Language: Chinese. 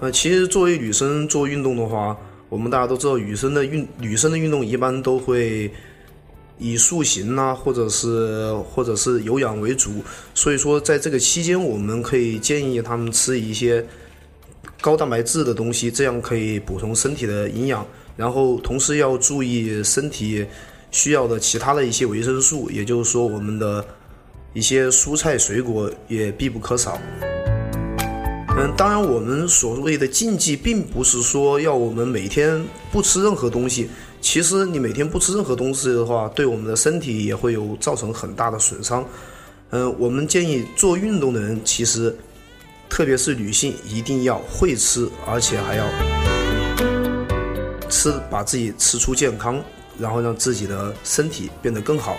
呃，其实作为女生做运动的话，我们大家都知道，女生的运女生的运动一般都会以塑形呐，或者是或者是有氧为主。所以说，在这个期间，我们可以建议她们吃一些高蛋白质的东西，这样可以补充身体的营养。然后，同时要注意身体需要的其他的一些维生素，也就是说，我们的一些蔬菜水果也必不可少。嗯，当然，我们所谓的禁忌，并不是说要我们每天不吃任何东西。其实，你每天不吃任何东西的话，对我们的身体也会有造成很大的损伤。嗯，我们建议做运动的人，其实特别是女性，一定要会吃，而且还要吃，把自己吃出健康，然后让自己的身体变得更好。